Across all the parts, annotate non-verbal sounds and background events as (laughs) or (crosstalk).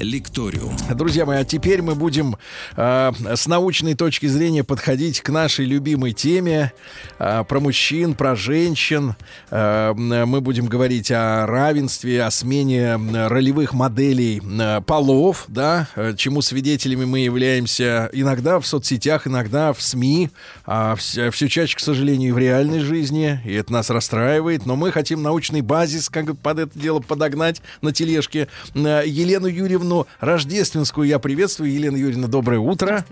Лекториум. Друзья мои, а теперь мы будем э, с научной точки зрения подходить к нашей любимой теме э, про мужчин, про женщин. Э, мы будем говорить о равенстве, о смене ролевых моделей э, полов, да, чему свидетелями мы являемся иногда в соцсетях, иногда в СМИ, а все, все чаще, к сожалению, и в реальной жизни, и это нас расстраивает. Но мы хотим научный базис как под это дело подогнать на тележке. Елену Юрьевну Елену Рождественскую я приветствую. Елена Юрьевна, доброе утро.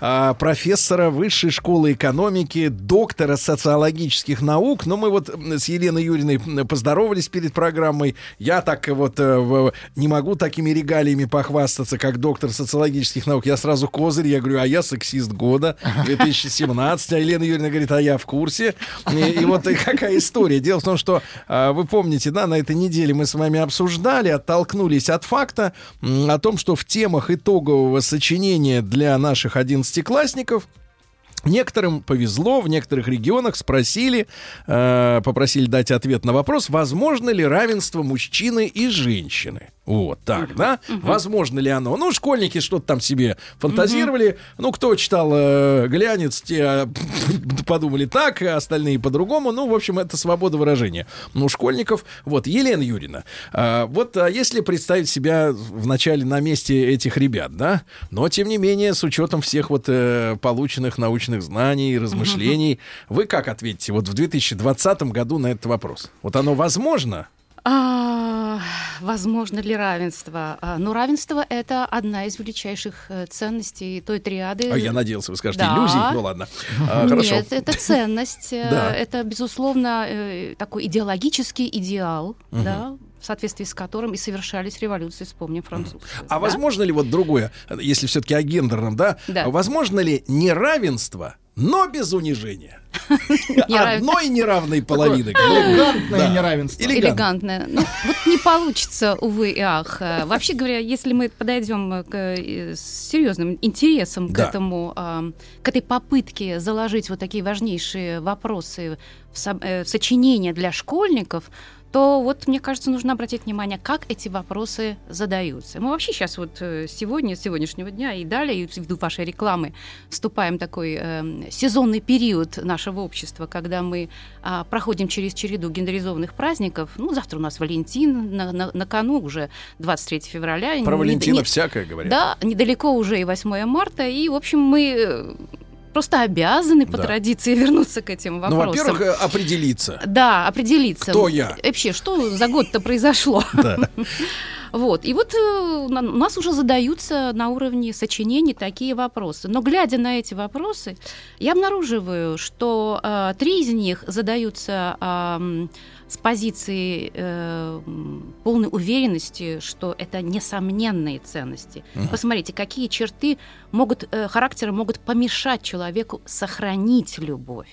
А, профессора Высшей школы экономики, доктора социологических наук. Но мы вот с Еленой Юрьевной поздоровались перед программой. Я так вот э, не могу такими регалиями похвастаться, как доктор социологических наук. Я сразу козырь, я говорю, а я сексист года (laughs) 2017. А Елена Юрьевна говорит, а я в курсе. И, и вот какая история. Дело в том, что а, вы помните, да, на этой неделе мы с вами обсуждали, оттолкнулись от факта, о том, что в темах итогового сочинения для наших одиннадцатиклассников Некоторым повезло, в некоторых регионах спросили, э, попросили дать ответ на вопрос, возможно ли равенство мужчины и женщины. Вот так, uh-huh, да? Uh-huh. Возможно ли оно? Ну, школьники что-то там себе фантазировали. Uh-huh. Ну, кто читал э, глянец, те (laughs) подумали так, а остальные по-другому. Ну, в общем, это свобода выражения. Ну, школьников. Вот, Елена Юрина. Э, вот а если представить себя вначале на месте этих ребят, да? Но, тем не менее, с учетом всех вот э, полученных научных знаний, размышлений, (laughs) вы как ответите вот в 2020 году на этот вопрос? Вот оно возможно? А, возможно ли равенство? А, ну, равенство — это одна из величайших э, ценностей той триады. А я надеялся, вы скажете, да. иллюзий. Ну, ладно. А, хорошо. Нет, это ценность. Э, да. Это, безусловно, э, такой идеологический идеал, угу. да, в соответствии с которым и совершались революции, вспомним французскую. А да? возможно ли вот другое, если все-таки о гендерном, да? да? Возможно ли неравенство, но без унижения? (laughs) Одной неравной половины. (laughs) Элегантное неравенство. Элегантное. Ну, вот не получится, увы и ах. Э, вообще говоря, если мы подойдем к, э, с серьезным интересом к этому, к этой попытке заложить вот такие важнейшие вопросы в э, сочинение для школьников, то вот, мне кажется, нужно обратить внимание, как эти вопросы задаются. Мы вообще сейчас вот э, сегодня, с сегодняшнего дня и далее, и ввиду вашей рекламы, вступаем в такой э, сезонный период нашего общества, когда мы э, проходим через череду гендеризованных праздников. Ну, завтра у нас Валентин, на, на, на кону уже 23 февраля. Про не, Валентина не, всякое говорят. Да, недалеко уже и 8 марта, и, в общем, мы э, просто обязаны по да. традиции (laughs) вернуться к этим вопросам. Ну, во-первых, э, определиться. Да, определиться. Кто я? Вообще, что за год-то произошло? (laughs) Да. (laughs) Вот. И вот э, у нас уже задаются на уровне сочинений такие вопросы. Но глядя на эти вопросы, я обнаруживаю, что э, три из них задаются э, с позиции э, полной уверенности, что это несомненные ценности. Uh-huh. Посмотрите, какие черты могут, э, характера могут помешать человеку сохранить любовь.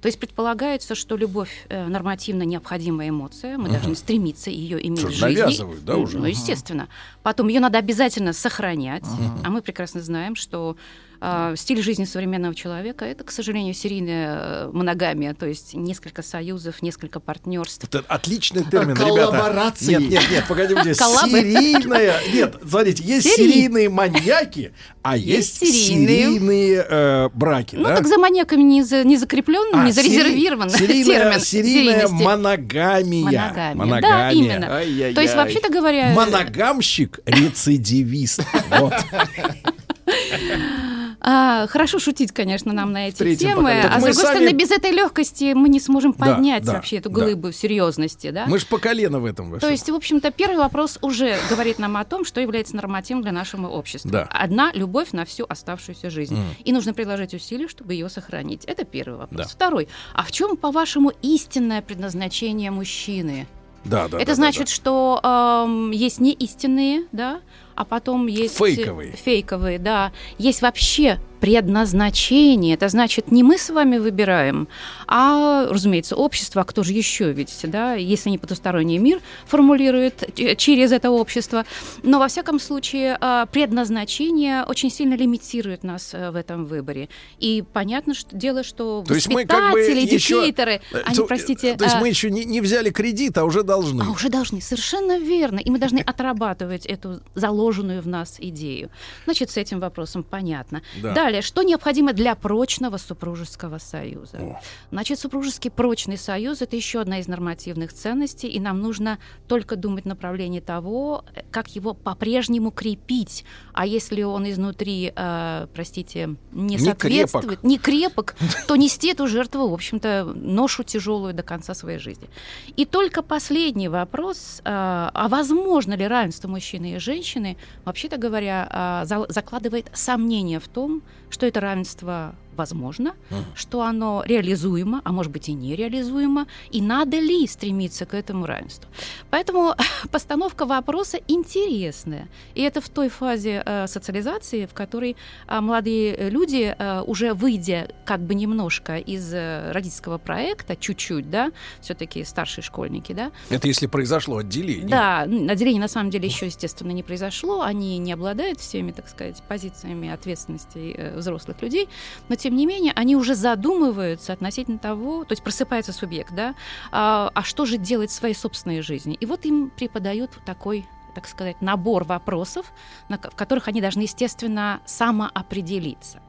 То есть предполагается, что любовь э, нормативно необходимая эмоция, мы uh-huh. должны стремиться ее иметь что, в жизни. Навязывают, да, уже? Ну, естественно. Потом ее надо обязательно сохранять, uh-huh. а мы прекрасно знаем, что э, стиль жизни современного человека это, к сожалению, серийная э, моногамия, то есть несколько союзов, несколько партнерств. Это отличный термин, Коллаборации. ребята. Нет, нет, нет, погодите, серийная. Нет, смотрите, есть серийные маньяки, а есть серийные э, браки. Ну так за маньяками не закреплен, а, не зарезервирован термин. Серийная моногамия. Моногамия. Да, именно. То есть вообще-то говоря. Моногамщик, рецидивист. Вот. (laughs) (laughs) А, хорошо шутить, конечно, нам на эти Третьим темы, а с другой сами... стороны, без этой легкости мы не сможем поднять да, вообще эту глыбу да. серьезности, да? Мы же по колено в этом. То есть, в общем-то, первый вопрос уже говорит нам о том, что является нормативом для нашего общества. Да. Одна любовь на всю оставшуюся жизнь, mm. и нужно приложить усилия, чтобы ее сохранить. Это первый вопрос. Да. Второй: а в чем, по-вашему, истинное предназначение мужчины? Да, да. Это да, значит, да, да. что э, есть неистинные, да, а потом есть фейковые. Фейковые, да. Есть вообще предназначение. Это значит, не мы с вами выбираем, а, разумеется, общество, а кто же еще ведь, да, если не потусторонний мир формулирует через это общество. Но, во всяком случае, а, предназначение очень сильно лимитирует нас э, в этом выборе. И понятно, что дело, что то воспитатели, как бы еще... они, то, простите... То есть а... мы еще не, не взяли кредит, а уже должны. А уже должны, совершенно верно. И мы должны отрабатывать эту заложенную в нас идею. Значит, с этим вопросом понятно. Да. Далее, что необходимо для прочного супружеского союза? О. Значит, супружеский прочный союз это еще одна из нормативных ценностей, и нам нужно только думать в направлении того, как его по-прежнему крепить. А если он изнутри, э, простите, не, не соответствует, крепок. не крепок, то нести эту жертву, в общем-то, ношу тяжелую до конца своей жизни. И только последний вопрос, э, а возможно ли равенство мужчины и женщины, вообще-то говоря, э, закладывает сомнение в том, что это равенство возможно, uh-huh. что оно реализуемо, а может быть и нереализуемо, и надо ли стремиться к этому равенству. Поэтому (laughs) постановка вопроса интересная. И это в той фазе э, социализации, в которой э, молодые люди, э, уже выйдя как бы немножко из э, родительского проекта, чуть-чуть, да, все-таки старшие школьники, да. Это если произошло отделение. Да, отделение на самом деле еще, естественно, не произошло. Они не обладают всеми, так сказать, позициями ответственности э, взрослых людей, но тем не менее, они уже задумываются относительно того, то есть просыпается субъект, да, а, а что же делать в своей собственной жизни. И вот им преподают такой так сказать, набор вопросов, на, в которых они должны, естественно, самоопределиться.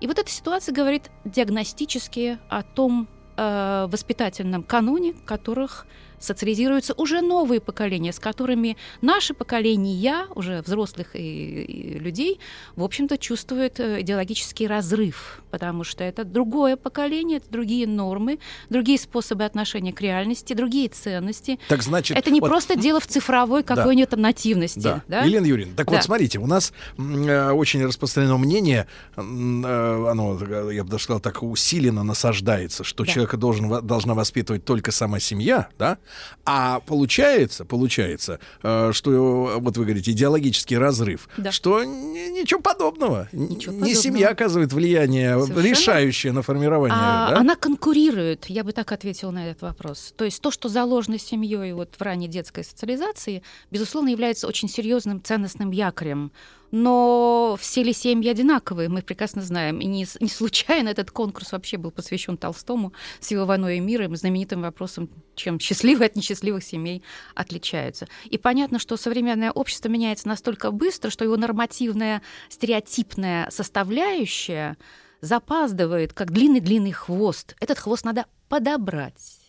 И вот эта ситуация говорит диагностически о том э, воспитательном каноне, которых социализируются уже новые поколения, с которыми наше поколение, уже взрослых и, и людей, в общем-то, чувствует э, идеологический разрыв, потому что это другое поколение, это другие нормы, другие способы отношения к реальности, другие ценности. Так значит, это не вот, просто дело в цифровой какой-нибудь да, нативности. Да. Да? Елена Юрьевна, так да. вот смотрите, у нас э, очень распространено мнение, э, оно, я бы даже сказал, так усиленно насаждается, что да. человека должен, должна воспитывать только сама семья, да, а получается, получается, э, что вот вы говорите идеологический разрыв, да. что ничего подобного. Ничего не подобного. семья оказывает влияние Совершенно. решающее на формирование. А, да? Она конкурирует, я бы так ответила на этот вопрос. То есть то, что заложено семьей вот в ранней детской социализации, безусловно, является очень серьезным ценностным якорем но все ли семьи одинаковые, мы прекрасно знаем. И не, не случайно этот конкурс вообще был посвящен Толстому с его «Войной и миром», знаменитым вопросом, чем счастливые от несчастливых семей отличаются. И понятно, что современное общество меняется настолько быстро, что его нормативная стереотипная составляющая запаздывает, как длинный-длинный хвост. Этот хвост надо подобрать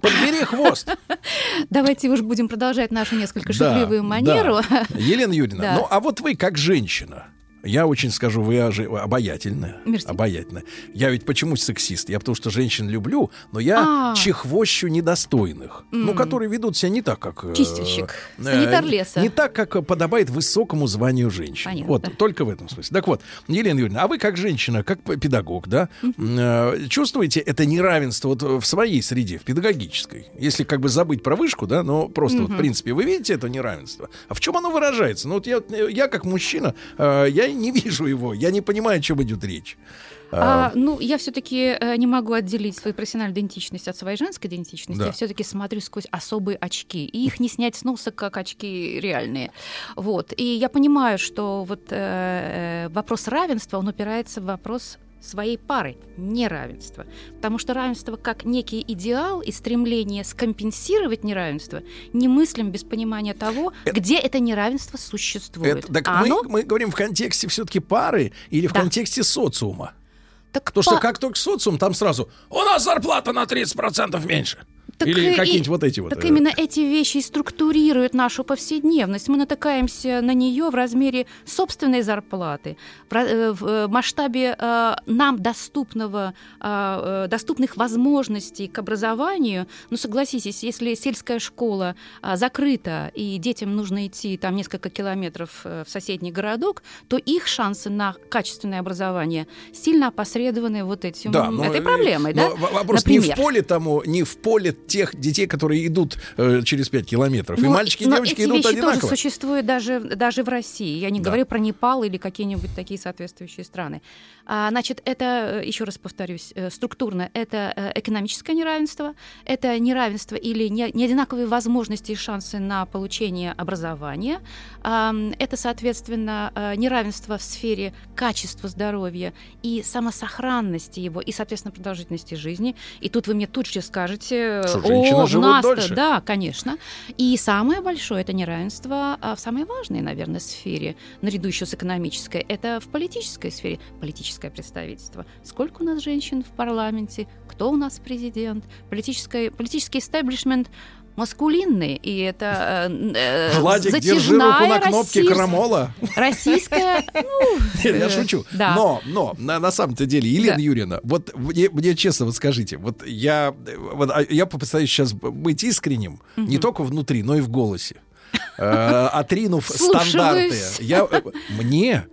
Подбери хвост. Давайте уж будем продолжать нашу несколько шутливую манеру. Елена Юрьевна, ну а вот вы как женщина, я очень скажу, вы обаятельная. Мерси. Обаятельная. Я ведь почему сексист? Я потому что женщин люблю, но я а. чехвощу недостойных. Mm. Ну, которые ведут себя не так, как... Э, Чистильщик. Э, Санитар леса. Не так, как подобает высокому званию женщин. Понятно. Вот, только в этом смысле. Так вот, Елена Юрьевна, а вы как женщина, как педагог, да, mm-hmm. э, чувствуете это неравенство вот в своей среде, в педагогической? Если как бы забыть про вышку, да, но просто mm-hmm. вот, в принципе, вы видите это неравенство? А в чем оно выражается? Ну, вот я, я как мужчина, э, я не вижу его, я не понимаю, о чем идет речь. А, а, ну, я все-таки э, не могу отделить свою профессиональную идентичность от своей женской идентичности. Да. Я все-таки смотрю сквозь особые очки. И их не снять с носа, как очки реальные. Вот. И я понимаю, что вот э, э вопрос равенства, он упирается в вопрос своей пары, неравенство. Потому что равенство как некий идеал и стремление скомпенсировать неравенство немыслим без понимания того, это, где это неравенство существует. Это, так а мы, оно... мы говорим в контексте все-таки пары или в да. контексте социума? Так Потому по... что как только социум, там сразу «У нас зарплата на 30% меньше». Так Или какие-нибудь вот эти вот. Так э, именно эти вещи и структурируют нашу повседневность. Мы натыкаемся на нее в размере собственной зарплаты, в э, э, масштабе нам доступного, доступных возможностей к образованию. Ну, согласитесь, если сельская школа закрыта, и детям нужно идти там несколько километров в соседний городок, то их шансы на качественное образование сильно опосредованы вот этим, да, но, этой проблемой. Но да? Вопрос Например. не в поле тому, не в поле тех детей, которые идут э, через 5 километров. Но, и мальчики и девочки эти идут вещи одинаково. тоже существуют даже, даже в России. Я не да. говорю про Непал или какие-нибудь такие соответствующие страны. А, значит, это, э, еще раз повторюсь, э, структурно, это э, экономическое неравенство, это неравенство или неодинаковые возможности и шансы на получение образования, это, соответственно, неравенство в сфере качества здоровья и самосохранности его, и, соответственно, продолжительности жизни. И тут вы мне тут же скажете, что о, у нас дольше. да, конечно. И самое большое это неравенство а в самой важной, наверное, сфере, наряду еще с экономической, это в политической сфере. Политической политическое представительство. Сколько у нас женщин в парламенте? Кто у нас президент? Политическое, политический истеблишмент маскулинный, и это э, э Владик, держи руку на кнопке российская, крамола. Российская, ну, Я шучу. Да. Но, но, на, на самом-то деле, Елена да. Юрьевна, вот мне, мне честно, вот скажите, вот я, вот, а, я попытаюсь сейчас быть искренним, угу. не только внутри, но и в голосе. Э, (laughs) отринув стандарты. Я, э, мне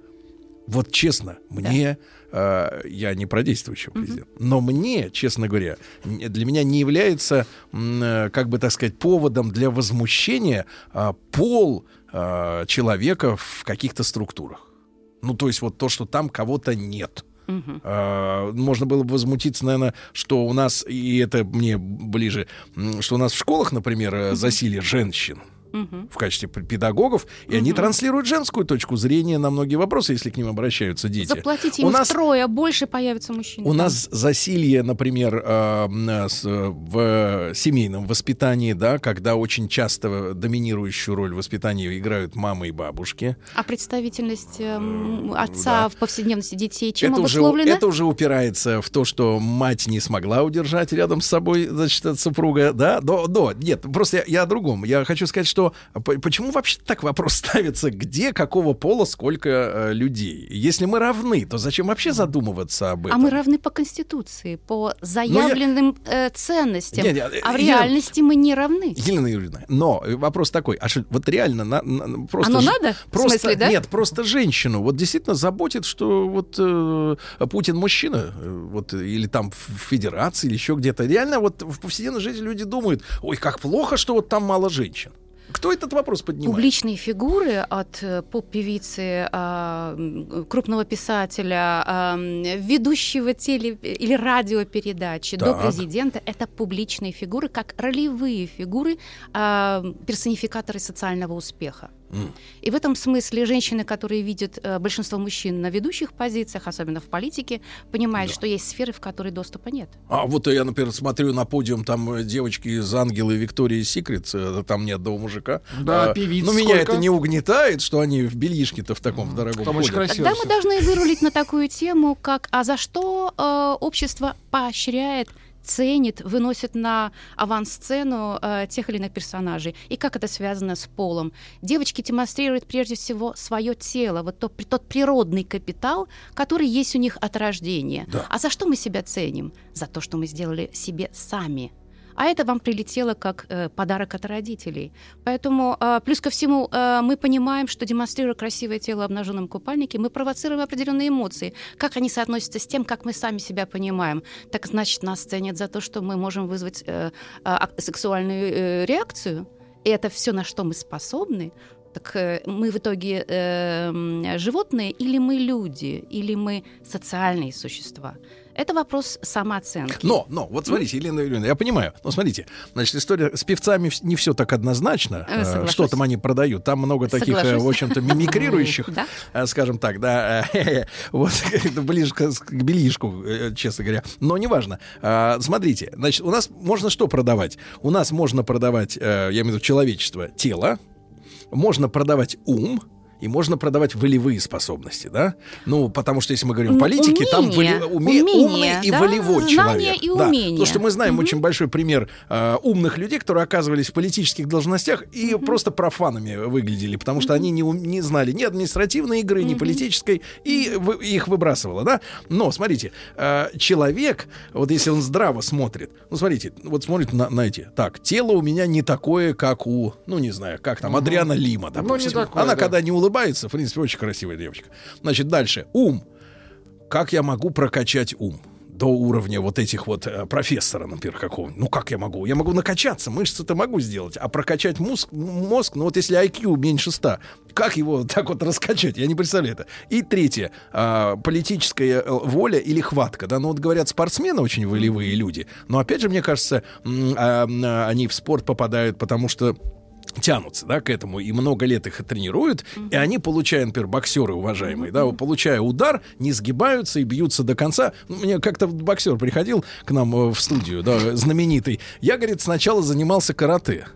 вот честно, мне э, я не про действующего президента, но мне, честно говоря, для меня не является, э, как бы так сказать, поводом для возмущения э, пол э, человека в каких-то структурах. Ну, то есть вот то, что там кого-то нет. Uh-huh. Uh, можно было бы возмутиться, наверное, что у нас, и это мне ближе, что у нас в школах, например, uh-huh. засилие женщин угу. в качестве педагогов, и угу. они транслируют женскую точку зрения на многие вопросы, если к ним обращаются дети. Заплатите им у нас, втрое, больше появится мужчин. У нас засилье, например, э, в семейном воспитании, да, когда очень часто доминирующую роль в воспитании играют мамы и бабушки. А представительность э, отца да. в повседневности детей чем это обусловлена? Уже, это уже упирается в то, что мать не смогла удержать рядом с собой, значит, супруга, да, до, до, нет, просто я, я о другом. Я хочу сказать, что что почему вообще так вопрос (laughs) ставится, где, какого пола, сколько э, людей? Если мы равны, то зачем вообще задумываться об этом? А мы равны по Конституции, по заявленным я... э, ценностям. Нет, нет, а в реальности я... мы не равны. Елена Юрьевна, но вопрос такой, а что, вот реально на, на, просто... Оно надо? Просто, в смысле, да? Нет, просто женщину вот действительно заботит, что вот э, Путин мужчина, э, вот, или там в федерации, или еще где-то. Реально вот в повседневной жизни люди думают, ой, как плохо, что вот там мало женщин. Кто этот вопрос поднимает? Публичные фигуры от э, поп-певицы, а, крупного писателя, а, ведущего теле- или радиопередачи так. до президента — это публичные фигуры, как ролевые фигуры, а, персонификаторы социального успеха. И в этом смысле женщины, которые видят э, большинство мужчин на ведущих позициях, особенно в политике, понимают, да. что есть сферы, в которые доступа нет. А вот я, например, смотрю на подиум, там э, девочки из Ангелы Виктории Секрет, э, там нет одного мужика. Да, а, певиц Но меня это не угнетает, что они в бельишке-то в таком mm. дорогом Там очень красиво. Тогда мы должны вырулить на такую тему, как «А за что э, общество поощряет ценит, выносит на авансцену э, тех или иных персонажей. И как это связано с полом? Девочки демонстрируют прежде всего свое тело, вот тот, тот природный капитал, который есть у них от рождения. Да. А за что мы себя ценим? За то, что мы сделали себе сами а это вам прилетело как э, подарок от родителей. Поэтому, э, плюс ко всему, э, мы понимаем, что демонстрируя красивое тело в обнаженном купальнике, мы провоцируем определенные эмоции. Как они соотносятся с тем, как мы сами себя понимаем? Так значит, нас ценят за то, что мы можем вызвать э, э, сексуальную э, реакцию. И это все, на что мы способны, так э, мы в итоге э, животные или мы люди, или мы социальные существа? Это вопрос самооценки. Но, но, вот смотрите, mm? Елена Юрьевна, я понимаю. Но смотрите, значит, история с певцами не все так однозначно. Э, соглашусь. Что там они продают? Там много таких, э, Соглашусь. в общем-то, мимикрирующих, (laughs) э, скажем так, да, (laughs) вот, (laughs) ближе к белишку, честно говоря. Но неважно. Смотрите, значит, у нас можно что продавать? У нас можно продавать, я имею в виду человечество, тело, можно продавать ум, и можно продавать волевые способности, да? Ну, потому что если мы говорим политики, умение, там воли, уме, умение, умный и да? волевой Знание человек. И умение. Потому что мы знаем угу. очень большой пример э, умных людей, которые оказывались в политических должностях и угу. просто профанами выглядели, потому что угу. они не, не знали ни административной игры, ни угу. политической, и в, их выбрасывало, да? Но, смотрите, э, человек, вот если он здраво смотрит, ну, смотрите, вот смотрит на, на эти, так, тело у меня не такое, как у, ну, не знаю, как там, угу. Адриана Лима, допустим. Ну, не такое, Она да. когда не улыбается, улыбается. В принципе, очень красивая девочка. Значит, дальше. Ум. Как я могу прокачать ум? до уровня вот этих вот э, профессора, например, какого-нибудь. Ну как я могу? Я могу накачаться, мышцы-то могу сделать, а прокачать мозг, мозг, ну вот если IQ меньше 100, как его (laughs) так вот раскачать? Я не представляю это. И третье, э, политическая э, воля или хватка, да, ну вот говорят, спортсмены очень волевые люди, но опять же, мне кажется, а, а, они в спорт попадают, потому что тянутся, да, к этому, и много лет их тренируют, mm-hmm. и они, получая, например, боксеры уважаемые, mm-hmm. да, получая удар, не сгибаются и бьются до конца. Ну, мне как-то боксер приходил к нам э, в студию, да, знаменитый. Я, говорит, сначала занимался карате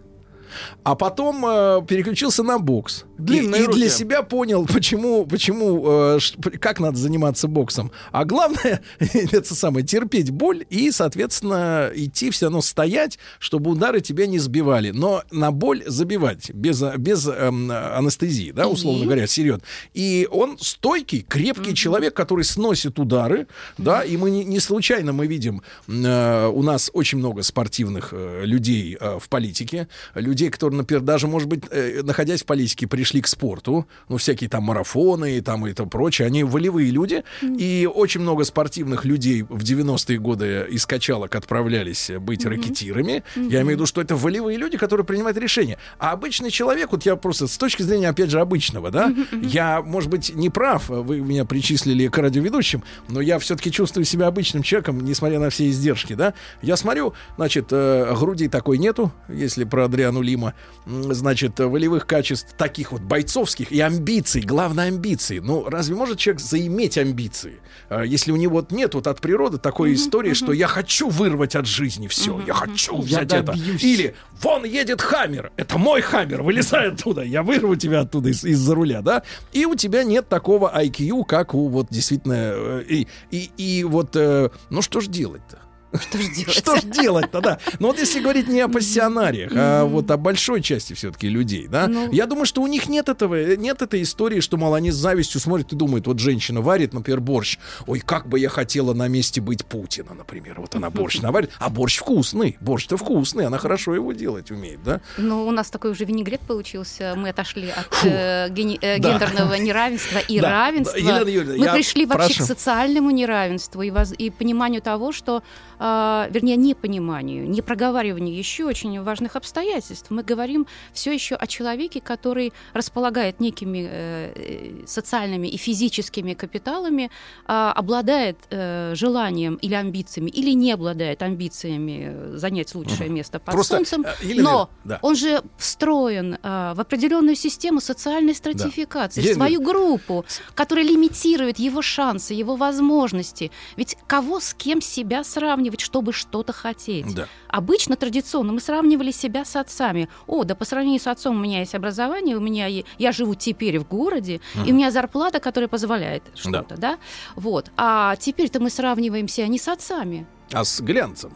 а потом э, переключился на бокс. Длинные и, и для себя понял, почему, почему, э, как надо заниматься боксом. А главное, (laughs) это самое, терпеть боль и, соответственно, идти все равно стоять, чтобы удары тебя не сбивали. Но на боль забивать без, без э, анестезии, да, условно говоря, серьезно. И он стойкий, крепкий mm-hmm. человек, который сносит удары, да, и мы не, не случайно мы видим, э, у нас очень много спортивных э, людей э, в политике, людей, которые, например, даже, может быть, э, находясь в политике, пришли к спорту, ну, всякие там марафоны и там и то прочее, они волевые люди, mm-hmm. и очень много спортивных людей в 90-е годы из качалок отправлялись быть mm-hmm. ракетирами. Mm-hmm. Я имею в виду, что это волевые люди, которые принимают решения. А обычный человек, вот я просто с точки зрения, опять же, обычного, да, mm-hmm. я, может быть, не прав, вы меня причислили к радиоведущим, но я все-таки чувствую себя обычным человеком, несмотря на все издержки, да. Я смотрю, значит, э, груди такой нету, если про Адриану Лима, значит, волевых качеств таких вот бойцовских и амбиций, главное амбиции. Ну, разве может человек заиметь амбиции, а, если у него вот нет вот от природы такой uh-huh, истории, uh-huh. что я хочу вырвать от жизни все, uh-huh, я хочу взять я это. Или вон едет Хаммер, это мой Хаммер, вылезай оттуда, я вырву тебя оттуда из- из-за руля, да? И у тебя нет такого IQ, как у вот действительно э, и и, и вот, э, ну что ж делать-то? Что же делать? Что ж делать-то, да? Ну вот если говорить не о пассионариях, а вот о большой части все-таки людей, да? Ну... Я думаю, что у них нет этого, нет этой истории, что, мол, они с завистью смотрят и думают, вот женщина варит, например, борщ. Ой, как бы я хотела на месте быть Путина, например. Вот она борщ (laughs) наварит, а борщ вкусный. Борщ-то вкусный, она хорошо его делать умеет, да? Ну, у нас такой уже винегрет получился. Мы отошли от э, гени- э, да. гендерного (laughs) неравенства и да. равенства. Елена Юрьевна, Мы пришли вообще к социальному неравенству и, воз- и пониманию того, что э, вернее, непониманию, не проговариванию еще очень важных обстоятельств. Мы говорим все еще о человеке, который располагает некими э, социальными и физическими капиталами, э, обладает э, желанием или амбициями, или не обладает амбициями занять лучшее угу. место под Просто, солнцем, э, Елена, но да. он же встроен э, в определенную систему социальной стратификации, да. в свою группу, которая лимитирует его шансы, его возможности. Ведь кого с кем себя сравнивать, чтобы что-то хотеть. Да. Обычно, традиционно, мы сравнивали себя с отцами. О, да по сравнению с отцом у меня есть образование, у меня е... я живу теперь в городе, угу. и у меня зарплата, которая позволяет что-то, да. да? Вот. А теперь-то мы сравниваемся не с отцами. А с глянцем.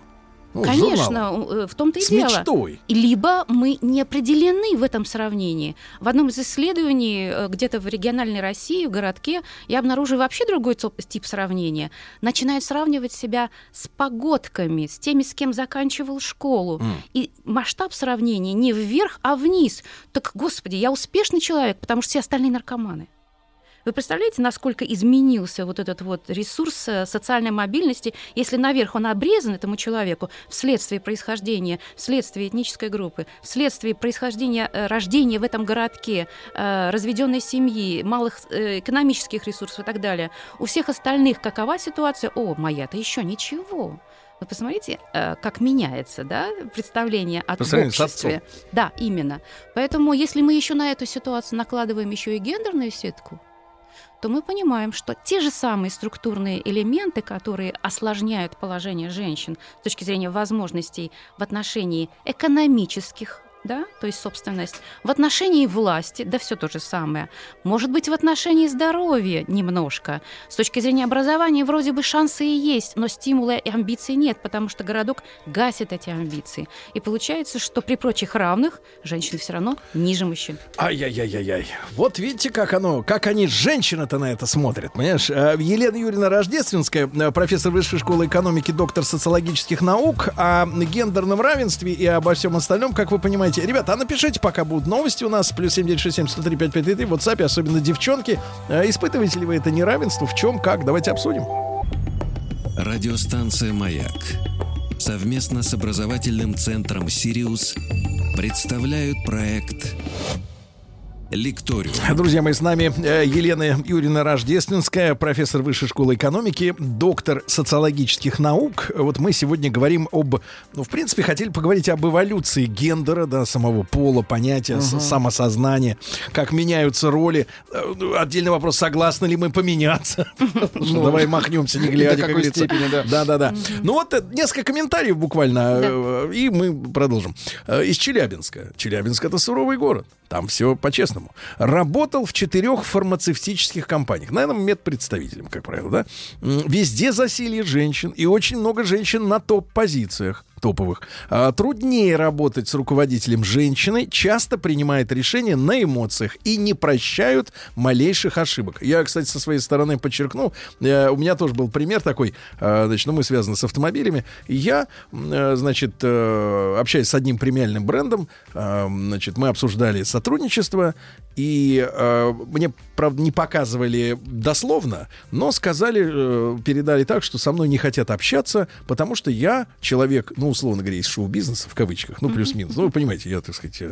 Ну, Конечно, э, в том-то и С дело. Мечтой. Либо мы не определены в этом сравнении. В одном из исследований э, где-то в региональной России, в городке, я обнаружила вообще другой тип сравнения. Начинают сравнивать себя с погодками, с теми, с кем заканчивал школу. Mm. И масштаб сравнения не вверх, а вниз. Так, господи, я успешный человек, потому что все остальные наркоманы. Вы представляете, насколько изменился вот этот вот ресурс э, социальной мобильности, если наверх он обрезан этому человеку вследствие происхождения, вследствие этнической группы, вследствие происхождения э, рождения в этом городке, э, разведенной семьи, малых экономических ресурсов и так далее. У всех остальных какова ситуация? О, моя-то еще ничего. Вы посмотрите, как меняется да, представление о обществе. Да, именно. Поэтому, если мы еще на эту ситуацию накладываем еще и гендерную сетку, то мы понимаем, что те же самые структурные элементы, которые осложняют положение женщин с точки зрения возможностей в отношении экономических да, то есть собственность, в отношении власти, да все то же самое, может быть в отношении здоровья немножко. С точки зрения образования вроде бы шансы и есть, но стимула и амбиций нет, потому что городок гасит эти амбиции. И получается, что при прочих равных женщины все равно ниже мужчин. Ай-яй-яй-яй. Вот видите, как оно, как они, женщины-то на это смотрят, понимаешь? Э, Елена Юрьевна Рождественская, э, профессор Высшей школы экономики, доктор социологических наук, о гендерном равенстве и обо всем остальном, как вы понимаете, Давайте, ребята, а напишите, пока будут новости у нас. Плюс 7967 103 5533 в WhatsApp, особенно девчонки. Э, испытываете ли вы это неравенство? В чем, как? Давайте обсудим. Радиостанция «Маяк» совместно с образовательным центром «Сириус» представляют проект Лекториум. Друзья мои, с нами э, Елена Юрьевна Рождественская, профессор Высшей школы экономики, доктор социологических наук. Вот мы сегодня говорим об, ну, в принципе, хотели поговорить об эволюции гендера, да, самого пола, понятия, uh-huh. самосознания, как меняются роли. Э, отдельный вопрос, согласны ли мы поменяться? (laughs) Ну, давай махнемся, не глядя, как говорится. Да-да-да. Ну вот э, несколько комментариев буквально, и мы продолжим. Из Челябинска. Челябинск — это суровый город. Там все по-честному. Работал в четырех фармацевтических компаниях. Наверное, медпредставителем, как правило, да? Везде засилье женщин и очень много женщин на топ-позициях топовых. А, труднее работать с руководителем женщины, часто принимает решения на эмоциях и не прощают малейших ошибок. Я, кстати, со своей стороны подчеркну, э, у меня тоже был пример такой, э, значит, ну, мы связаны с автомобилями. Я, э, значит, общаясь с одним премиальным брендом, значит, мы обсуждали сотрудничество, и мне, правда, не показывали дословно, но сказали, передали так, что со мной не хотят общаться, потому что я человек, ну, условно говоря, из шоу-бизнеса, в кавычках, ну, плюс-минус. Ну, вы понимаете, я, так сказать, э,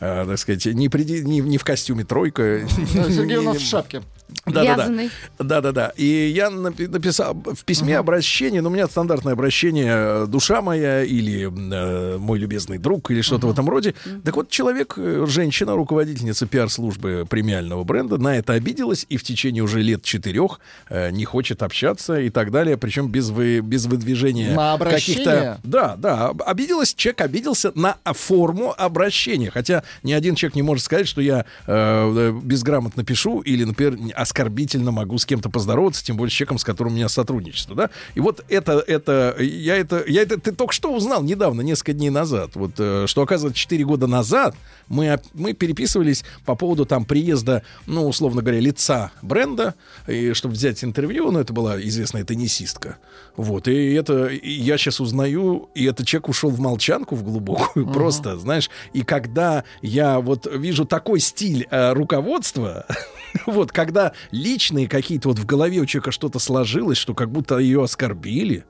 э, так сказать, не, приди, не, не в костюме тройка. Сергей у нас в шапке. Да, да, да. Да, да, да. И я написал в письме uh-huh. обращение, но у меня стандартное обращение душа моя или э, мой любезный друг или что-то uh-huh. в этом роде. Uh-huh. Так вот, человек, э, женщина, руководительница пиар-службы премиального бренда, на это обиделась и в течение уже лет четырех э, не хочет общаться и так далее, причем без, вы, без выдвижения каких-то... Да, да. Обиделась, человек обиделся на форму обращения. Хотя ни один человек не может сказать, что я э, безграмотно пишу или, например, оскорбительно могу с кем-то поздороваться, тем более с человеком, с которым у меня сотрудничество, да? И вот это, это, я это, я это, ты только что узнал недавно, несколько дней назад, вот, э, что, оказывается, 4 года назад мы, мы переписывались по поводу там приезда, ну, условно говоря, лица бренда, и чтобы взять интервью, ну, это была известная теннисистка, вот, и это, и я сейчас узнаю, и этот человек ушел в молчанку в глубокую, uh-huh. просто, знаешь, и когда я вот вижу такой стиль э, руководства, (laughs) (laughs) вот, когда личные какие-то вот в голове у человека что-то сложилось, что как будто ее оскорбили,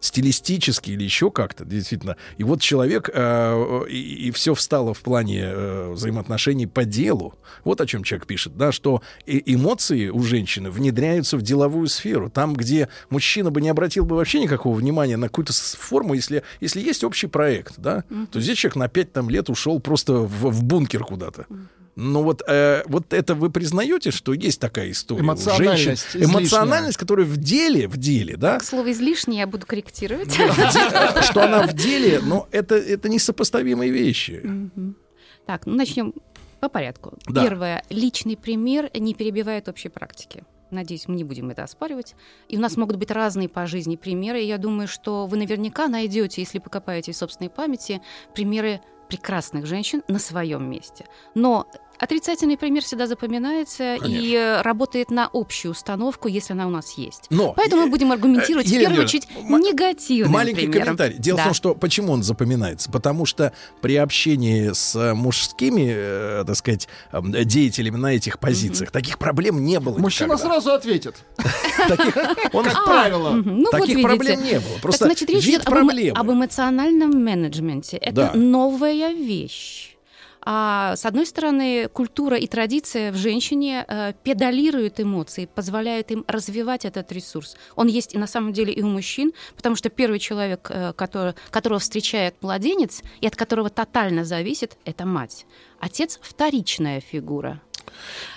стилистически или еще как-то, действительно. И вот человек, э, и, и все встало в плане э, взаимоотношений по делу. Вот о чем человек пишет, да, что э эмоции у женщины внедряются в деловую сферу. Там, где мужчина бы не обратил бы вообще никакого внимания на какую-то форму, если, если есть общий проект, да, mm-hmm. то здесь человек на пять там, лет ушел просто в, в бункер куда-то. Mm-hmm. Но вот, э, вот это вы признаете, что есть такая история Эмоциональность. Женщин, эмоциональность, которая в деле, в деле, да? К слову излишне я буду корректировать. (laughs) Что она в деле, но это, это несопоставимые вещи. Так, ну начнем по порядку. Первое. Личный пример не перебивает общей практики. Надеюсь, мы не будем это оспаривать. И у нас могут быть разные по жизни примеры. И я думаю, что вы наверняка найдете, если покопаете в собственной памяти, примеры прекрасных женщин на своем месте. Но Отрицательный пример всегда запоминается Конечно. и работает на общую установку, если она у нас есть. Но, Поэтому мы будем аргументировать Елена, в первую очередь м- негативным Маленький примером. комментарий. Дело да. в том, что почему он запоминается? Потому что при общении с мужскими, э, так сказать, деятелями на этих позициях, mm-hmm. таких проблем не было. Мужчина никогда. сразу ответит. (laughs) Он, как правило, ну таких проблем не было. Просто значит, речь идет об эмоциональном менеджменте. Это новая вещь. А, с одной стороны, культура и традиция в женщине э, педалируют эмоции, позволяют им развивать этот ресурс. Он есть и на самом деле и у мужчин, потому что первый человек, э, который, которого встречает младенец и от которого тотально зависит, это мать. Отец вторичная фигура.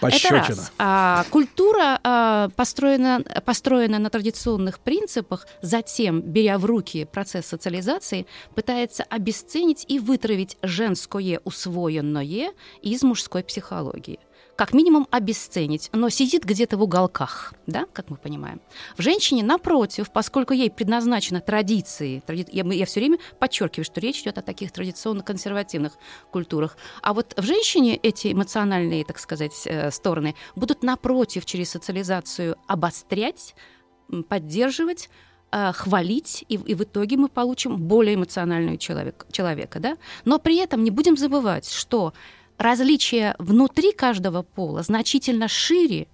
Пощечина. Это раз. А, культура а, построена, построена на традиционных принципах, затем, беря в руки процесс социализации, пытается обесценить и вытравить женское усвоенное из мужской психологии как минимум обесценить, но сидит где-то в уголках, да, как мы понимаем. В женщине, напротив, поскольку ей предназначена традиции, тради... я, я все время подчеркиваю, что речь идет о таких традиционно-консервативных культурах, а вот в женщине эти эмоциональные, так сказать, э, стороны будут, напротив, через социализацию обострять, поддерживать, э, хвалить, и, и в итоге мы получим более эмоционального человек, человека. Да? Но при этом не будем забывать, что различия внутри каждого пола значительно шире,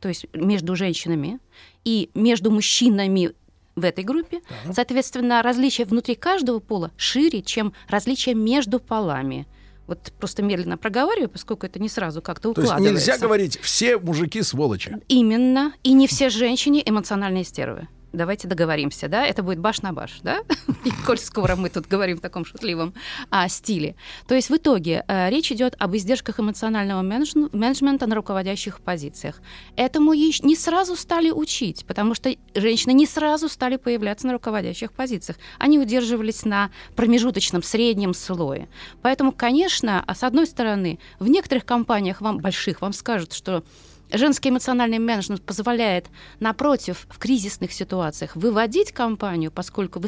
то есть между женщинами и между мужчинами в этой группе. Соответственно, различия внутри каждого пола шире, чем различия между полами. Вот просто медленно проговариваю, поскольку это не сразу как-то То есть укладывается. нельзя говорить все мужики сволочи. Именно. И не все женщины эмоциональные стервы. Давайте договоримся, да? Это будет баш на баш, да? (laughs) И коль скоро мы тут говорим в таком шутливом а, стиле. То есть в итоге э, речь идет об издержках эмоционального менедж- менеджмента на руководящих позициях. Этому ещё не сразу стали учить, потому что женщины не сразу стали появляться на руководящих позициях. Они удерживались на промежуточном, среднем слое. Поэтому, конечно, а с одной стороны, в некоторых компаниях вам больших вам скажут, что Женский эмоциональный менеджмент позволяет, напротив, в кризисных ситуациях выводить компанию, поскольку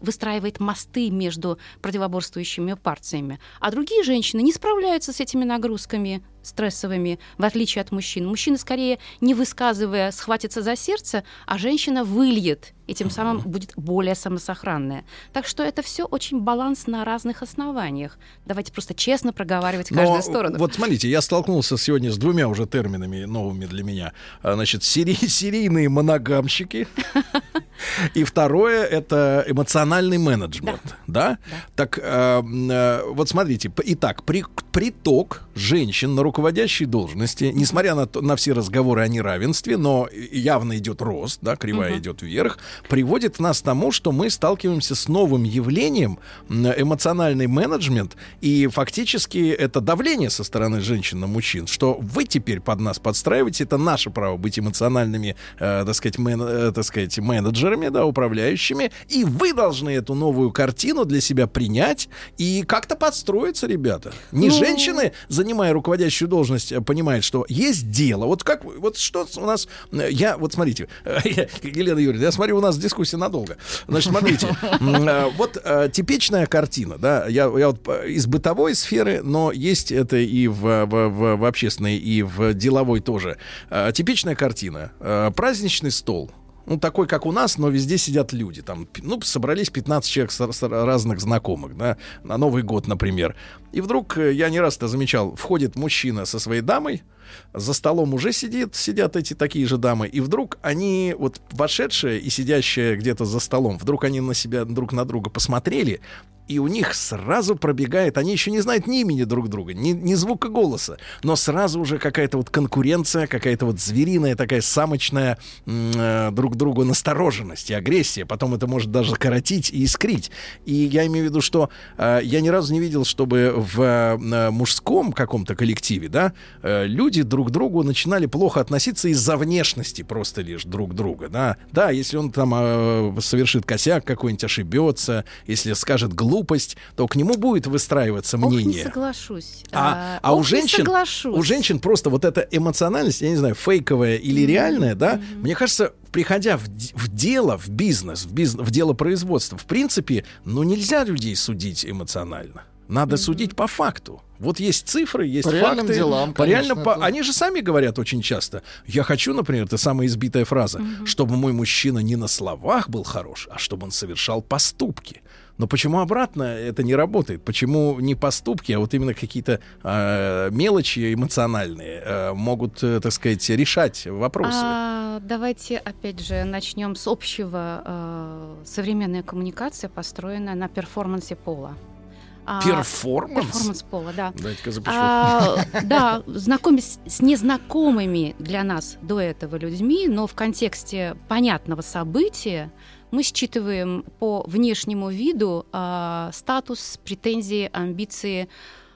выстраивает мосты между противоборствующими партиями. А другие женщины не справляются с этими нагрузками стрессовыми, в отличие от мужчин. Мужчина, скорее, не высказывая, схватится за сердце, а женщина выльет, и тем самым будет более самосохранная. Так что это все очень баланс на разных основаниях. Давайте просто честно проговаривать Но каждую сторону. вот смотрите, я столкнулся сегодня с двумя уже терминами новыми для меня. А, Значит, сери- серийные моногамщики. И второе это эмоциональный менеджмент, да? Так, э, м, э, вот смотрите, итак, при- приток женщин на руководящей должности, несмотря на, то- на все разговоры о неравенстве, но явно идет рост, да, кривая Мгм. идет вверх, приводит нас к тому, что мы сталкиваемся с новым явлением эмоциональный менеджмент, и фактически это давление со стороны женщин на мужчин, что вы теперь под нас подстраиваете, это наше право быть эмоциональными, э, так сказать, мен- э, так сказать, менеджерами, да, управляющими, и вы должны эту новую картину для себя принять и как-то подстроиться, ребята. Не Ну- женщины, занимая руководящую должность, э, понимают, что есть дело. Вот как, вот что у нас, э, я, вот смотрите, (laughs) Елена Юрьевна, я смотрю, у нас дискуссия надолго. Значит, смотрите, э, вот типичная картина, да, я, я вот из бытовой сферы, но есть это и в, в, в- в общественной, и в деловой тоже. Типичная картина. Праздничный стол. Ну, такой, как у нас, но везде сидят люди. Там, ну, собрались 15 человек с, с разных знакомых, да, на Новый год, например. И вдруг, э, я не раз это замечал, входит мужчина со своей дамой, за столом уже сидит, сидят эти такие же дамы, и вдруг они, вот вошедшие и сидящие где-то за столом, вдруг они на себя друг на друга посмотрели, и у них сразу пробегает, они еще не знают ни имени друг друга, ни, ни звука голоса, но сразу уже какая-то вот конкуренция, какая-то вот звериная такая самочная э, друг другу настороженность и агрессия. Потом это может даже коротить и искрить. И я имею в виду, что э, я ни разу не видел, чтобы в э, мужском каком-то коллективе, да, э, люди друг другу начинали плохо относиться из-за внешности просто лишь друг друга, да. Да, если он там э, совершит косяк какой-нибудь, ошибется, если скажет глупость, то к нему будет выстраиваться Ох, не мнение. соглашусь. А, Э, а у женщин, соглашусь. у женщин просто вот эта эмоциональность, я не знаю, фейковая или реальная, да, мне кажется, приходя в, в дело, в бизнес, в, биз- в дело производства, в принципе, ну нельзя людей судить эмоционально. Надо судить по факту. Вот есть цифры, есть По реальным факты. делам, по конечно, по- это- Они же сами говорят очень часто. Я хочу, например, это самая избитая фраза, чтобы мой мужчина не на словах был хорош, а чтобы он совершал поступки. Но почему обратно это не работает? Почему не поступки, а вот именно какие-то э, мелочи эмоциональные э, могут, э, так сказать, решать вопросы? А, давайте опять же начнем с общего. э, современная коммуникация построена на перформансе пола. А, Перформанс? Перформанс пола, да. Дайте-ка запишу. А, да, знакомясь с незнакомыми для нас до этого людьми, но в контексте понятного события мы считываем по внешнему виду а, статус, претензии, амбиции,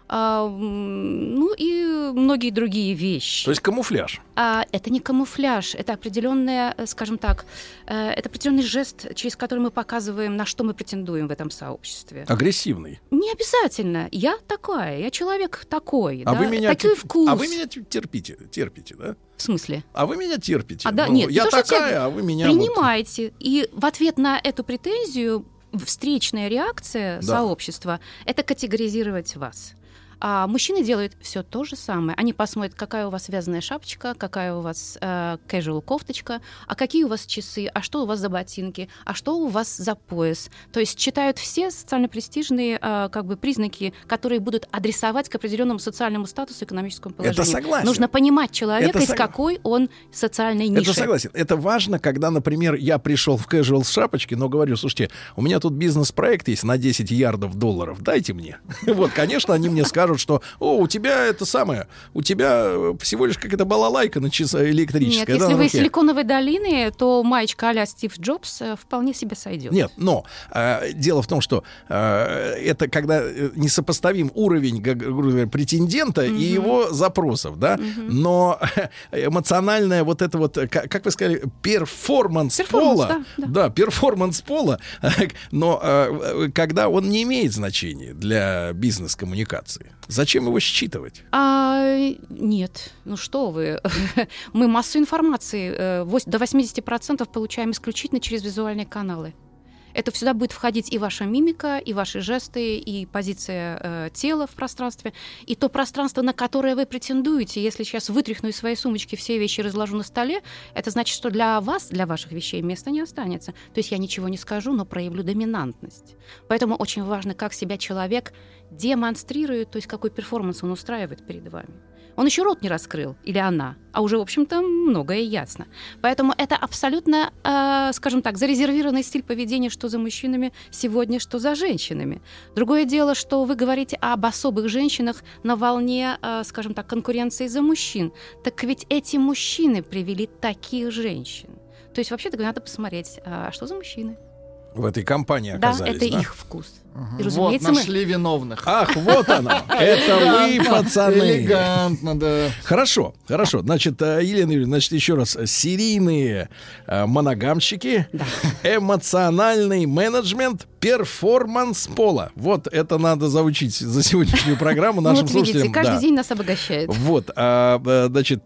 а, ну и многие другие вещи. То есть камуфляж. А, это не камуфляж, это определенная, э, скажем так, э, это определенный жест, через который мы показываем, на что мы претендуем в этом сообществе. Агрессивный. Не обязательно. Я такая, я человек такой. А да, вы меня такой теп- вкус. А вы меня те- терпите, терпите, да? В смысле? А вы меня терпите. А, да, Ну, нет, не я то, такая, а вы меня вот- Принимайте. И в ответ на эту претензию встречная реакция Да. сообщества — это категоризировать вас. А мужчины делают все то же самое. Они посмотрят, какая у вас вязаная шапочка, какая у вас э, casual кофточка, а какие у вас часы, а что у вас за ботинки, а что у вас за пояс. То есть читают все социально престижные э, как бы признаки, которые будут адресовать к определенному социальному статусу, экономическому положению. Это согласен. Нужно понимать человека, Это из сог- какой он социальной ниши. Это согласен. Это важно, когда, например, я пришел в casual с шапочки, но говорю, слушайте, у меня тут бизнес-проект есть на 10 ярдов долларов, дайте мне. (laughs) Вот, конечно, они мне скажут, что, о, у тебя это самое, у тебя э, всего лишь какая-то балалайка на часа Нет, электрическая. да, если вы из. Силиконовой долины, то маечка а Стив Джобс э, вполне себе сойдет. Нет, но э, дело в том, что э, это когда э, несопоставим уровень, говоря, претендента и его запросов, да, но (laughs) эмоциональная вот это вот, как, как вы сказали, перформанс, Перформанс, пола, да, да. перформанс пола, (laughs) но э, когда он не имеет значения для бизнес-коммуникации, зачем его считывать? А, нет, ну что вы. (laughs) Мы массу информации э, до 80% получаем исключительно через визуальные каналы. Это всегда будет входить и ваша мимика, и ваши жесты, и позиция э, тела в пространстве, и то пространство, на которое вы претендуете. Если сейчас вытряхну из своей сумочки все вещи и разложу на столе, это значит, что для вас, для ваших вещей места не останется. То есть я ничего не скажу, но проявлю доминантность. Поэтому очень важно, как себя человек демонстрирует, то есть какой перформанс он устраивает перед вами. Он еще рот не раскрыл, или она, а уже, в общем-то, многое ясно. Поэтому это абсолютно, э, скажем так, зарезервированный стиль поведения, что за мужчинами сегодня, что за женщинами. Другое дело, что вы говорите об особых женщинах на волне, э, скажем так, конкуренции за мужчин. Так ведь эти мужчины привели таких женщин. То есть, вообще-то, надо посмотреть, а что за мужчины. В этой компании Да, оказались, это да? их вкус. И, Вот, разумеется, мы... нашли виновных. Ах, вот оно. (laughs) Это вы, пацаны. Элегантно, да. Хорошо, хорошо. Значит, э, Елена Юрьевна, значит, еще раз. Серийные э, моногамщики, эмоциональный менеджмент, перформанс пола. Вот это надо заучить за сегодняшнюю программу Ну, нашим вот видите, слушателям. каждый Да. день нас обогащает. Вот, а, э, значит,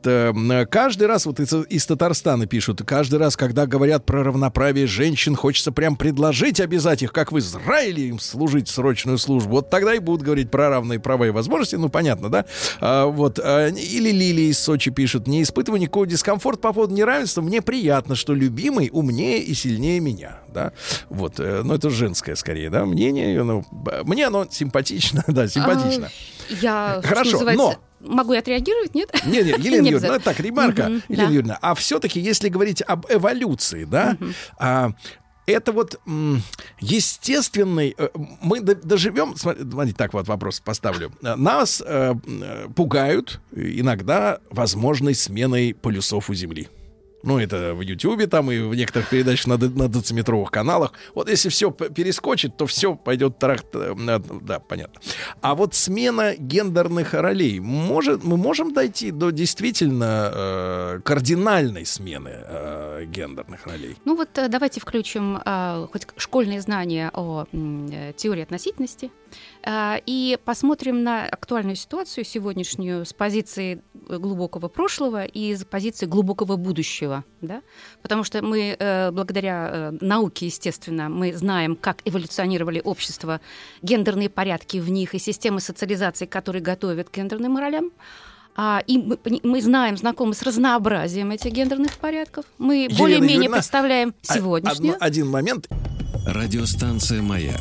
каждый раз, вот из, из Татарстана пишут, каждый раз, когда говорят про равноправие женщин, хочется прям предложить обязать их, как в Израиле, им служить срочную службу. Вот тогда и будут говорить про равные права и возможности, ну, понятно, да? А, вот, а, или Лилия из Сочи пишет, не испытываю никакого дискомфорта по поводу неравенства, мне приятно, что любимый умнее и сильнее меня, да? Вот, э, ну, это женское, скорее, да, мнение, ну, мне оно симпатично, (laughs) да, симпатично. А, Я, Хорошо, называется, могу я отреагировать, нет? Не, не, (laughs) Елена Юрьевна, ну так, ремарка, Мгм, Елена да. Юрьевна, а все-таки, если говорить об эволюции, да, а, это вот естественный... э, Мы доживем... Смотри, смотрите, так вот вопрос поставлю. Нас э, э, пугают иногда возможной сменой полюсов у Земли. Ну, это в Ютьюбе там и в некоторых передачах на, на дециметровых каналах. Вот если все перескочит, то все пойдет тарах... э, Да, понятно. А вот смена гендерных ролей. Может, мы можем дойти до действительно э, кардинальной смены э, гендерных ролей? Ну вот э, давайте включим а, хоть школьные знания о э, теории относительности и посмотрим на актуальную ситуацию сегодняшнюю с позиции э, глубокого прошлого и с позиции глубокого будущего, да? Потому что мы э, благодаря э, науке, естественно, мы знаем, как эволюционировали общества, гендерные порядки в них и системы социализации, которые готовят к гендерным ролям. А, и мы, мы знаем, знакомы с разнообразием этих гендерных порядков. Мы более-менее представляем А- сегодняшнюю. один момент. Радиостанция «Маяк»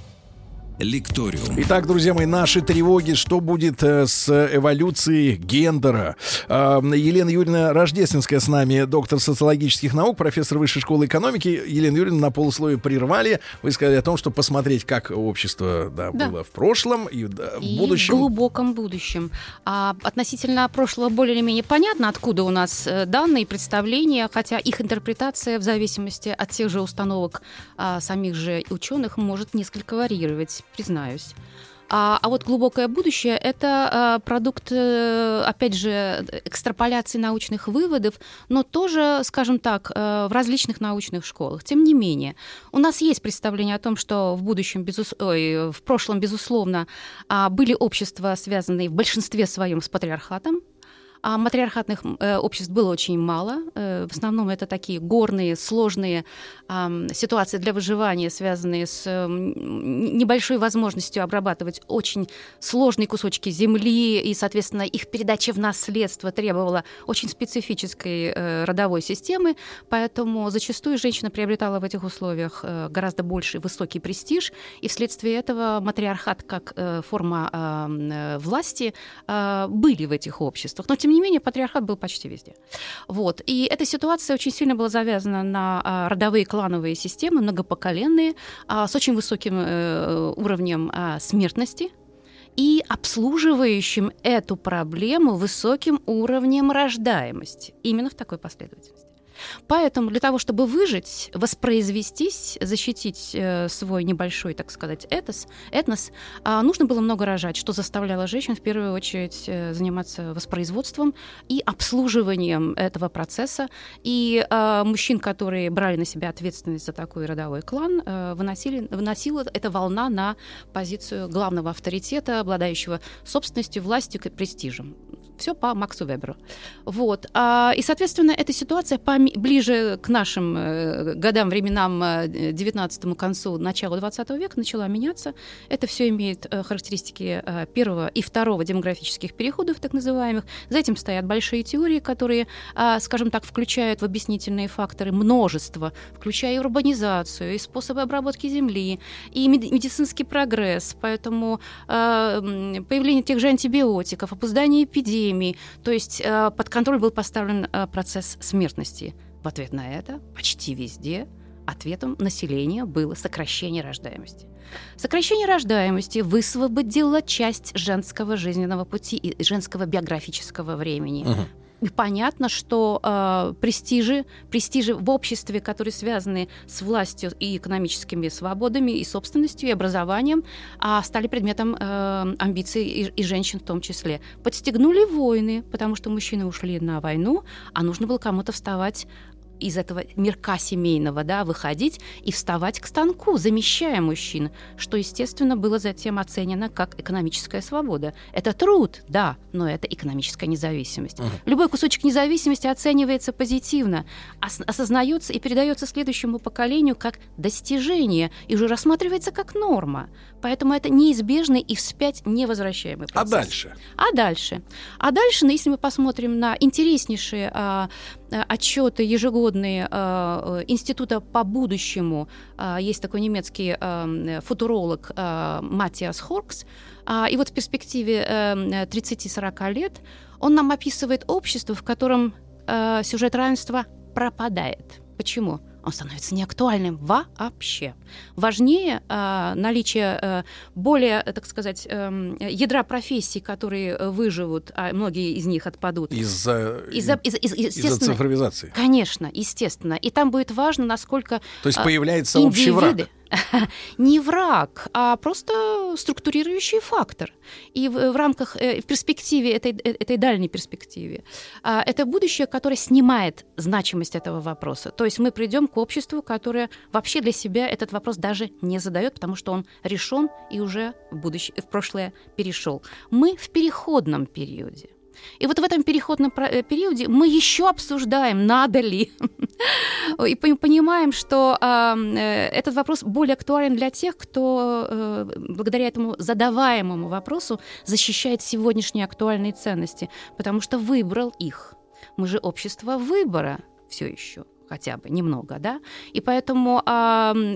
«Лекториум». Итак, друзья мои, наши тревоги, что будет э, с эволюцией гендера. Э, Елена Юрьевна Рождественская с нами, доктор социологических наук, профессор высшей школы экономики. Елена Юрьевна на полусловие прервали. Вы сказали о том, что посмотреть, как общество да, Да. было в прошлом и да, в и будущем. в глубоком будущем. А относительно прошлого более или менее понятно, откуда у нас э, данные, представления, хотя их интерпретация в зависимости от тех же установок а, самих же ученых может несколько варьировать, признаюсь. А, а вот глубокое будущее это а, продукт, э, опять же, экстраполяции научных выводов, но тоже, скажем так, э, в различных научных школах. Тем не менее, у нас есть представление о том, что в будущем, безус... Ой, в прошлом, безусловно, а, были общества, связанные в большинстве своем с патриархатом, А матриархатных э, обществ было очень мало. Э, в основном это такие горные, сложные ситуации для выживания, связанные с э, небольшой возможностью обрабатывать очень сложные кусочки земли, и, соответственно, их передача в наследство требовала очень специфической э, родовой системы, поэтому зачастую женщина приобретала в этих условиях гораздо больше высокий престиж, и вследствие этого матриархат как форма власти э, были в этих обществах. Но, тем тем не менее, патриархат был почти везде. Вот. И эта ситуация очень сильно была завязана на а, родовые клановые системы, многопоколенные, а, с очень высоким э, уровнем а, смертности, и обслуживающим эту проблему высоким уровнем рождаемости. Именно в такой последовательности. Поэтому для того, чтобы выжить, воспроизвестись, защитить э, свой небольшой, так сказать, этос, этнос, э, нужно было много рожать, что заставляло женщин в первую очередь э, заниматься воспроизводством и обслуживанием этого процесса. И э, мужчин, которые брали на себя ответственность за такой родовой клан, э, выносили, выносила эта волна на позицию главного авторитета, обладающего собственностью, властью и престижем. Все по Максу Веберу. Вот. А, и, соответственно, эта ситуация ближе к нашим э, годам, временам 19 э, концу, начала 20 века начала меняться. Это все имеет э, характеристики первого и второго демографических переходов, так называемых. За этим стоят большие теории, которые, а, скажем так, включают в объяснительные факторы множество, включая и урбанизацию, и способы обработки земли, и медицинский прогресс. Поэтому а, появление тех же антибиотиков, опоздание эпидемии, эпидемии. То есть э, под контроль был поставлен э, процесс смертности. В ответ на это почти везде ответом населения было сокращение рождаемости. Сокращение рождаемости высвободило часть женского жизненного пути и женского биографического времени. Угу. И понятно, что э, престижи, престижи в обществе, которые связаны с властью и экономическими свободами, и собственностью, и образованием, э, стали предметом э, амбиций и, и женщин в том числе. Подстегнули войны, потому что мужчины ушли на войну, а нужно было кому-то вставать из этого мирка семейного, да, выходить и вставать к станку, замещая мужчин, что, естественно, было затем оценено как экономическая свобода. Это труд, да, но это экономическая независимость. Uh-huh. Любой кусочек независимости оценивается позитивно, ос- осознается и передается следующему поколению как достижение и уже рассматривается как норма. Поэтому это неизбежный и вспять невозвращаемый а процесс. А дальше? А дальше? А дальше, ну, если мы посмотрим на интереснейшие а отчеты ежегодные а, Института по будущему, есть такой немецкий футуролог Матиас Хоркс, а, и вот в перспективе а, 30-40 лет он нам описывает общество, в котором сюжет равенства пропадает. Почему? Он становится неактуальным вообще. Важнее э, наличие э, более, так сказать, э, ядра профессий, которые выживут, а многие из них отпадут. Из-за из из из из цифровизации. Конечно, естественно. И там будет важно, насколько То есть появляется индивиды, общий враг. (laughs) не враг, а просто структурирующий фактор. И в, в рамках, э, в перспективе, этой, э, этой дальней перспективе, а, это будущее, которое снимает значимость этого вопроса. То есть мы придем к обществу, которое вообще для себя этот вопрос даже не задает, потому что он решен и уже в, будущее, в прошлое перешел. Мы в переходном периоде. И вот в этом переходном э, периоде мы еще обсуждаем, надо ли. (laughs) И понимаем, что э, этот вопрос более актуален для тех, кто э, благодаря этому задаваемому вопросу защищает сегодняшние актуальные ценности, потому что выбрал их. Мы же общество выбора все еще хотя бы немного, да. И поэтому,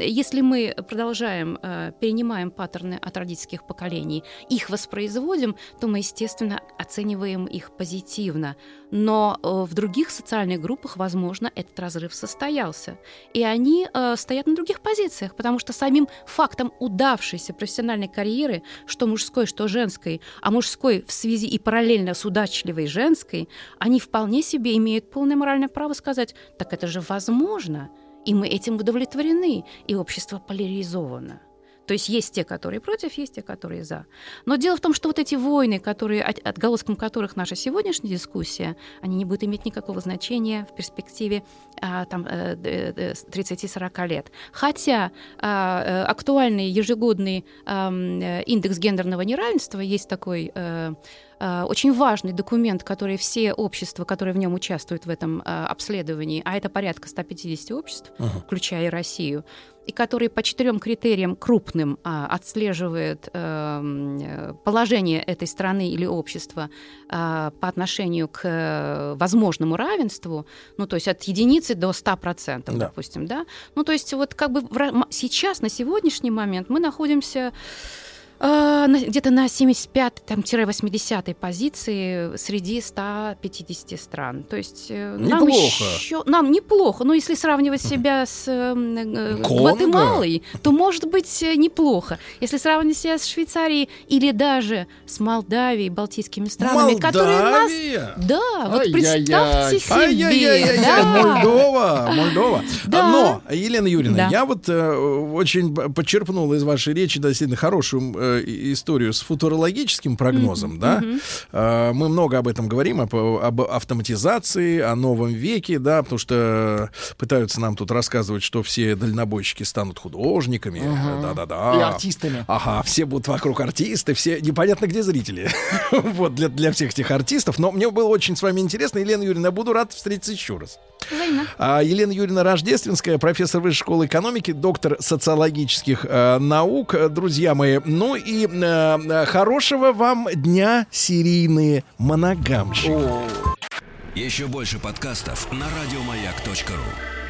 если мы продолжаем а, перенимаем паттерны от родительских поколений, их воспроизводим, то мы, естественно, оцениваем их позитивно. Но э, в других социальных группах, возможно, этот разрыв состоялся, и они э, стоят на других позициях, потому что самим фактом удавшейся профессиональной карьеры, что мужской, что женской, а мужской в связи и параллельно с удачливой женской, они вполне себе имеют полное моральное право сказать, так это же возможно, и мы этим удовлетворены, и общество поляризовано. То есть есть те, которые против, есть те, которые за. Но дело в том, что вот эти войны, которые, отголоском которых наша сегодняшняя дискуссия, они не будут иметь никакого значения в перспективе а, там, 30-40 э, лет. Хотя а, э, актуальный ежегодный а, индекс гендерного неравенства, есть такой э, очень важный документ, который все общества, которые в нем участвуют в этом э, обследовании, а это порядка 150 обществ, uh-huh. включая и Россию, и который по четырем критериям крупным а, отслеживает э, положение этой страны или общества а, по отношению к э, возможному равенству, ну, то есть от единицы до 100%, да. допустим, да. Ну, то есть вот как бы в, сейчас, на сегодняшний момент мы находимся а, где-то на 75-80 позиции среди 150 стран. То есть э, неплохо. нам еще нам неплохо. Но если сравнивать себя с эм, э, Гватемалой, то может быть э, неплохо. Если сравнивать себя с Швейцарией или даже с Молдавией, Балтийскими странами, Молдавия? которые нас... Да, вот представьте себе. Да. Мольдова. Да. Но, Елена Юрьевна, да. я вот э, очень подчерпнул из вашей речи действительно хорошую Э, историю с футурологическим прогнозом, mm-hmm. да, mm-hmm. мы много об этом говорим, об, об автоматизации, о новом веке, да, потому что пытаются нам тут рассказывать, что все дальнобойщики станут художниками, uh-huh. да-да-да. И артистами. Ага, все будут вокруг артисты, все непонятно где зрители. (laughs) вот для, для всех этих артистов. Но мне было очень с вами интересно, Елена Юрьевна, буду рад встретиться еще раз. А, Елена Юрьевна Рождественская, профессор Высшей школы экономики, доктор социологических э, наук. Друзья мои, ну и э, э хорошего вам дня, серийные моногамщики. Еще больше подкастов на радиомаяк.ру